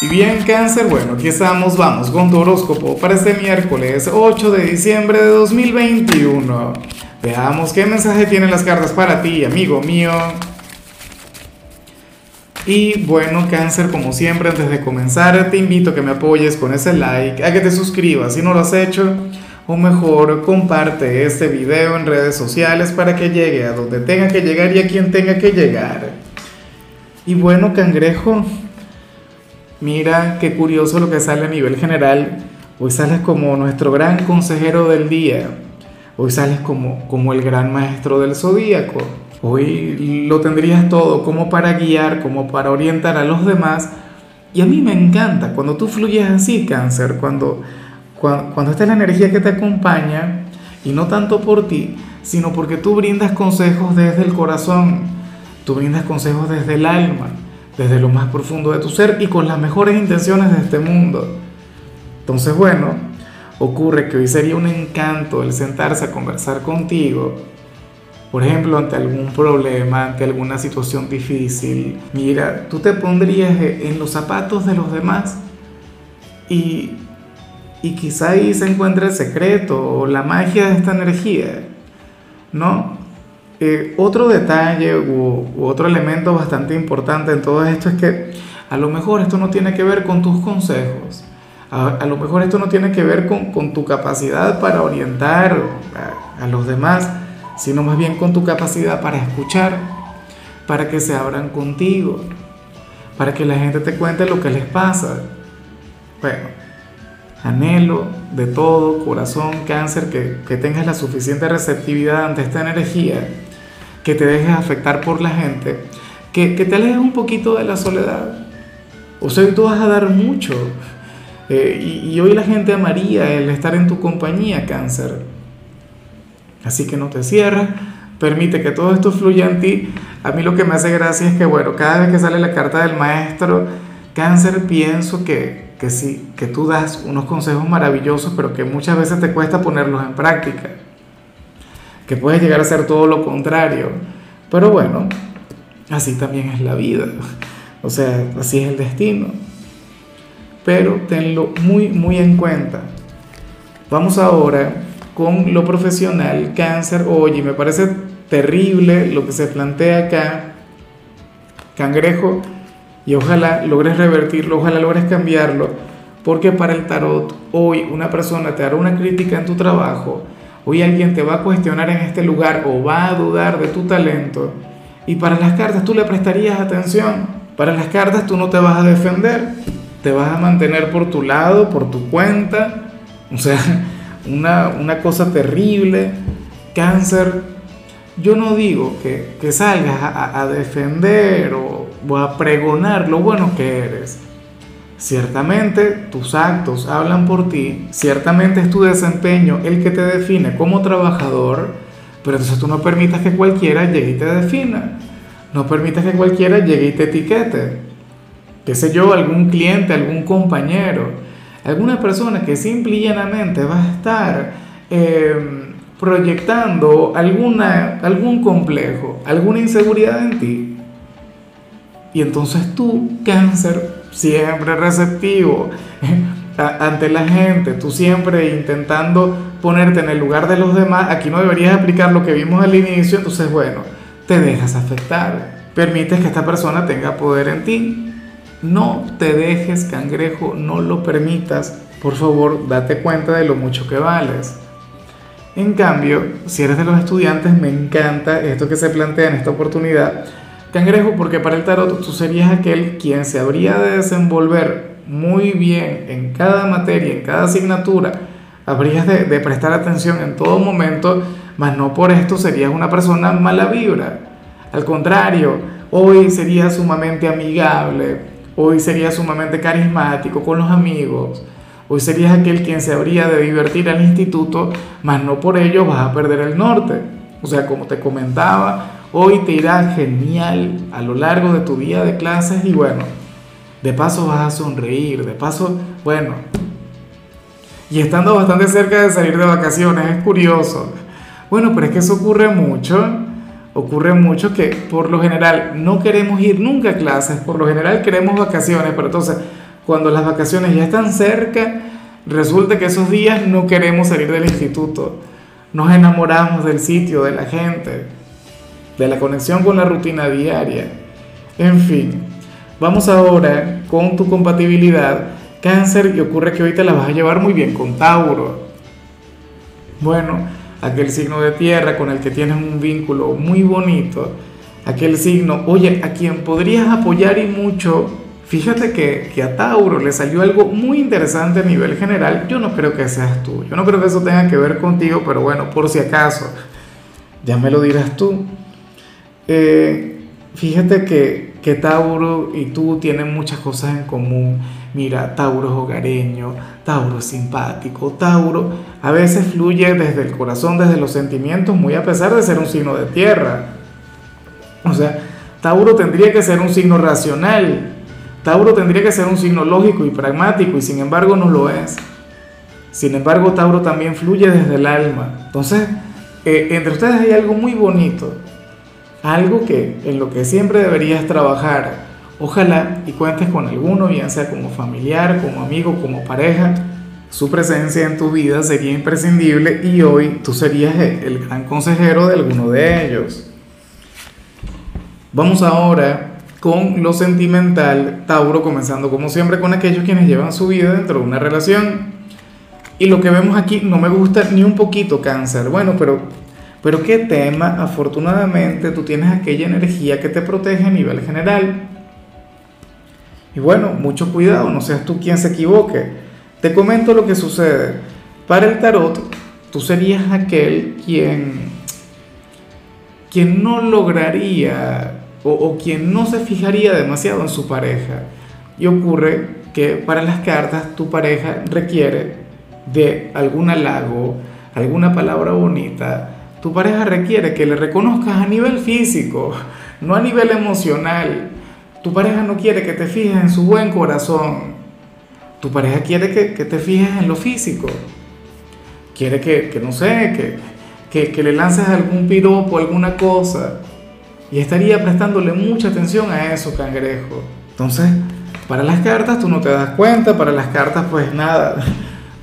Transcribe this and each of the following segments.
Y bien cáncer, bueno, aquí estamos, vamos con tu horóscopo para este miércoles 8 de diciembre de 2021. Veamos qué mensaje tienen las cartas para ti, amigo mío. Y bueno, cáncer, como siempre, antes de comenzar, te invito a que me apoyes con ese like, a que te suscribas si no lo has hecho, o mejor, comparte este video en redes sociales para que llegue a donde tenga que llegar y a quien tenga que llegar. Y bueno, cangrejo, Mira qué curioso lo que sale a nivel general. Hoy sales como nuestro gran consejero del día. Hoy sales como, como el gran maestro del zodíaco. Hoy lo tendrías todo como para guiar, como para orientar a los demás. Y a mí me encanta cuando tú fluyes así, cáncer, cuando, cuando, cuando esta es la energía que te acompaña, y no tanto por ti, sino porque tú brindas consejos desde el corazón, tú brindas consejos desde el alma desde lo más profundo de tu ser y con las mejores intenciones de este mundo. Entonces, bueno, ocurre que hoy sería un encanto el sentarse a conversar contigo, por ejemplo, ante algún problema, ante alguna situación difícil. Mira, tú te pondrías en los zapatos de los demás y, y quizá ahí se encuentre el secreto o la magia de esta energía, ¿no? Eh, otro detalle u, otro elemento bastante importante en todo esto es que a lo mejor esto no tiene que ver con tus consejos, a, lo mejor esto no tiene que ver con, tu capacidad para orientar a, a, los demás, sino más bien con tu capacidad para escuchar, para que se abran contigo, para que la gente te cuente lo que les pasa. Bueno, anhelo de todo corazón, cáncer, que, que tengas la suficiente receptividad ante esta energía que te dejes afectar por la gente, que, te alejes un poquito de la soledad. O sea, tú vas a dar mucho. Eh, y, y, hoy la gente amaría el estar en tu compañía, cáncer. Así que no te cierres, permite que todo esto fluya en ti. A mí lo que me hace gracia es que, bueno, cada vez que sale la carta del maestro, cáncer, pienso que, que sí, que tú das unos consejos maravillosos, pero que muchas veces te cuesta ponerlos en práctica que puede llegar a ser todo lo contrario. Pero bueno, así también es la vida. O sea, así es el destino. Pero tenlo muy, muy en cuenta. Vamos ahora con lo profesional, cáncer. Oye, me parece terrible lo que se plantea acá. Cangrejo. Y ojalá logres revertirlo, ojalá logres cambiarlo. Porque para el tarot, hoy una persona te hará una crítica en tu trabajo Hoy alguien te va a cuestionar en este lugar o va a dudar de tu talento. Y para las cartas tú le prestarías atención. Para las cartas tú no te vas a defender. Te vas a mantener por tu lado, por tu cuenta. O sea, una, cosa terrible. Cáncer. Yo no digo que, salgas a, defender o, o a pregonar lo bueno que eres Ciertamente tus actos hablan por ti, ciertamente es tu desempeño el que te define como trabajador, pero entonces tú no permitas que cualquiera llegue y te defina, no permitas que cualquiera llegue y te etiquete, qué sé yo, algún cliente, algún compañero, alguna persona que simple y llanamente va a estar em, proyectando alguna, algún complejo, alguna inseguridad en ti. Y entonces tú, cáncer, siempre receptivo ante la gente, tú siempre intentando ponerte en el lugar de los demás, aquí no deberías aplicar lo que vimos al inicio, entonces bueno, te dejas afectar, permites que esta persona tenga poder en ti, no te dejes cangrejo, no lo permitas, por favor date cuenta de lo mucho que vales. En cambio, si eres de los estudiantes, me encanta esto que se plantea en esta oportunidad, Cangrejo, porque para el tarot tú serías aquel quien se habría de desenvolver muy bien en cada materia, en cada asignatura, habrías de, prestar atención en todo momento, mas no por esto serías una persona mala vibra. Al contrario, hoy serías sumamente amigable, hoy serías sumamente carismático con los amigos, hoy serías aquel quien se habría de divertir al instituto, mas no por ello vas a perder el norte. O sea, como te comentaba, Hoy te irá genial a lo largo de tu día de clases y bueno, de paso vas a sonreír, de paso, bueno, y estando bastante cerca de salir de vacaciones, es curioso. Bueno, pero es que eso ocurre mucho, ocurre mucho que por lo general no queremos ir nunca a clases, por lo general queremos vacaciones, pero entonces cuando las vacaciones ya están cerca, resulta que esos días no queremos salir del instituto. Nos enamoramos del sitio, de la gente, de la conexión con la rutina diaria. En fin, vamos ahora con tu compatibilidad cáncer y ocurre que hoy te la vas a llevar muy bien con Tauro. Bueno, aquel signo de tierra con el que tienes un vínculo muy bonito, aquel signo, oye, a quien podrías apoyar y mucho, fíjate que, que, a Tauro le salió algo muy interesante a nivel general, yo no creo que seas tú, yo no creo que eso tenga que ver contigo, pero bueno, por si acaso, ya me lo dirás tú. Eh, fíjate que, Tauro y tú tienen muchas cosas en común Mira, Tauro es hogareño, Tauro es simpático, Tauro a veces fluye desde el corazón, desde los sentimientos, muy a pesar de ser un signo de tierra. O sea, Tauro tendría que ser un signo racional, Tauro tendría que ser un signo lógico y pragmático y sin embargo no lo es. Sin embargo, Tauro también fluye desde el alma. Entonces, eh, entre ustedes hay algo muy bonito, algo que en lo que siempre deberías trabajar Ojalá y cuentes con alguno, bien sea como familiar, como amigo, como pareja. Su presencia en tu vida sería imprescindible y hoy tú serías el gran consejero de alguno de ellos. Vamos ahora con lo sentimental, Tauro, comenzando como siempre con aquellos quienes llevan su vida dentro de una relación. Y lo que vemos aquí no me gusta ni un poquito cáncer. Bueno, pero, pero ¿qué tema? Afortunadamente tú tienes aquella energía que te protege a nivel general. Y bueno, mucho cuidado, no seas tú quien se equivoque. Te comento lo que sucede. Para el tarot, tú serías aquel quien, quien no lograría o, o quien no se fijaría demasiado en su pareja. Y ocurre que para las cartas tu pareja requiere de algún halago, alguna palabra bonita. Tu pareja requiere que le reconozcas a nivel físico, no a nivel emocional. Tu pareja no quiere que te fijes en su buen corazón. Tu pareja quiere que, te fijes en lo físico. Quiere que, no sé, que, que, le lances algún piropo, alguna cosa. Y estaría prestándole mucha atención a eso, cangrejo. Entonces, para las cartas tú no te das cuenta, para las cartas pues nada.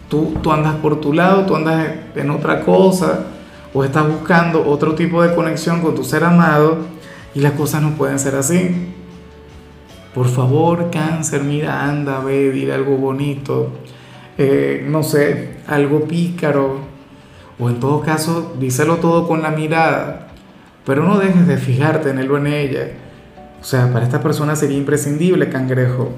Tú, tú andas por tu lado, tú andas en otra cosa, o estás buscando otro tipo de conexión con tu ser amado, y las cosas no pueden ser así. Por favor, cáncer, mira, anda, ve, dile algo bonito, eh, no sé, algo pícaro, o en todo caso, díselo todo con la mirada, pero no dejes de fijarte en él o en ella. O sea, para esta persona sería imprescindible, cangrejo.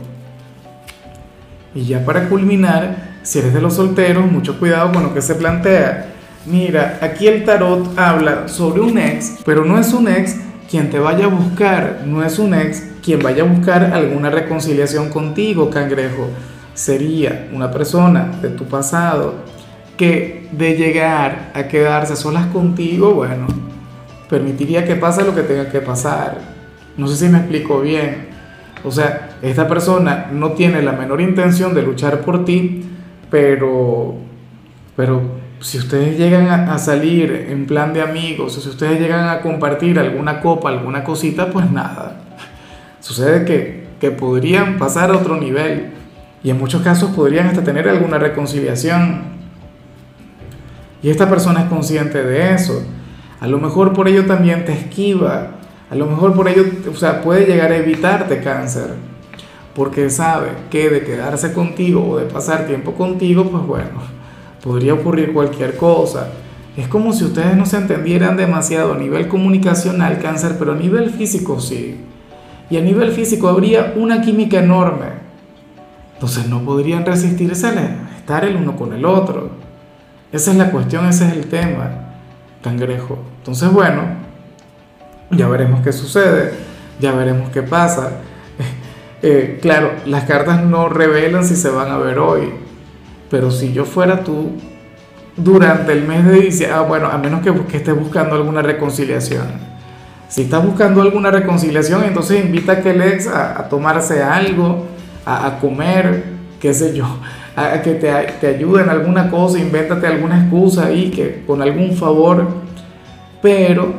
Y ya para culminar, si eres de los solteros, mucho cuidado con lo que se plantea. Mira, aquí el tarot habla sobre un ex, pero no es un ex quien te vaya a buscar, no es un ex quien vaya a buscar alguna reconciliación contigo, cangrejo, sería una persona de tu pasado que de llegar a quedarse solas contigo, bueno, permitiría que pase lo que tenga que pasar. No sé si me explico bien. O sea, esta persona no tiene la menor intención de luchar por ti, pero, pero si ustedes llegan a, salir en plan de amigos, o si ustedes llegan a compartir alguna copa, alguna cosita, pues nada Sucede que, que podrían pasar a otro nivel y en muchos casos podrían hasta tener alguna reconciliación. Y esta persona es consciente de eso. A lo mejor por ello también te esquiva. A lo mejor por ello, o sea, puede llegar a evitarte cáncer. Porque sabe que de quedarse contigo o de pasar tiempo contigo, pues bueno, podría ocurrir cualquier cosa. Es como si ustedes no se entendieran demasiado a nivel comunicacional cáncer, pero a nivel físico sí y a nivel físico habría una química enorme. Entonces no podrían resistirse a estar el uno con el otro. Esa es la cuestión, ese es el tema, cangrejo. Entonces bueno, ya veremos qué sucede, ya veremos qué pasa. Eh, claro, las cartas no revelan si se van a ver hoy, pero si yo fuera tú, durante el mes de diciembre, ah, bueno, a menos que, que estés buscando alguna reconciliación si estás buscando alguna reconciliación, entonces invita a aquel ex a, tomarse algo, a, comer, qué sé yo, a, que te, te ayude en alguna cosa, invéntate alguna excusa ahí, que con algún favor. Pero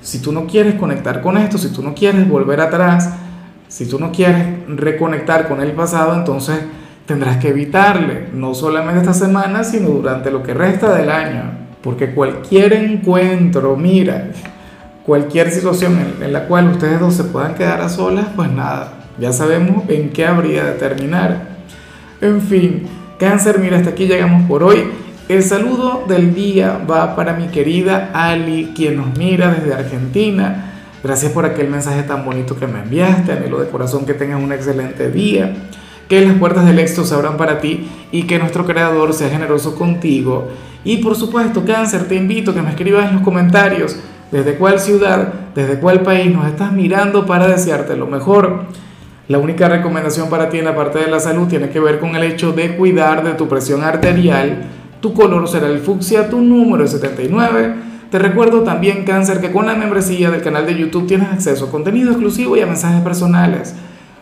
si tú no quieres conectar con esto, si tú no quieres volver atrás, Si tú no quieres reconectar con el pasado, entonces tendrás que evitarle, no solamente esta semana, sino durante lo que resta del año. Porque cualquier encuentro, mira, cualquier situación en, la cual ustedes dos se puedan quedar a solas, pues nada, ya sabemos en qué habría de terminar. En fin, cáncer, mira, hasta aquí llegamos por hoy. El saludo del día va para mi querida Ali, quien nos mira desde Argentina. Gracias por aquel mensaje tan bonito que me enviaste. Anhelo de corazón que tengas un excelente día. Que las puertas del éxito se abran para ti y que nuestro creador sea generoso contigo. Y por supuesto, cáncer, te invito a que me escribas en los comentarios desde cuál ciudad, desde cuál país nos estás mirando para desearte lo mejor. La única recomendación para ti en la parte de la salud tiene que ver con el hecho de cuidar de tu presión arterial. Tu color será el fucsia, tu número es 79 te recuerdo también, cáncer, que con la membresía del canal de YouTube tienes acceso a contenido exclusivo y a mensajes personales.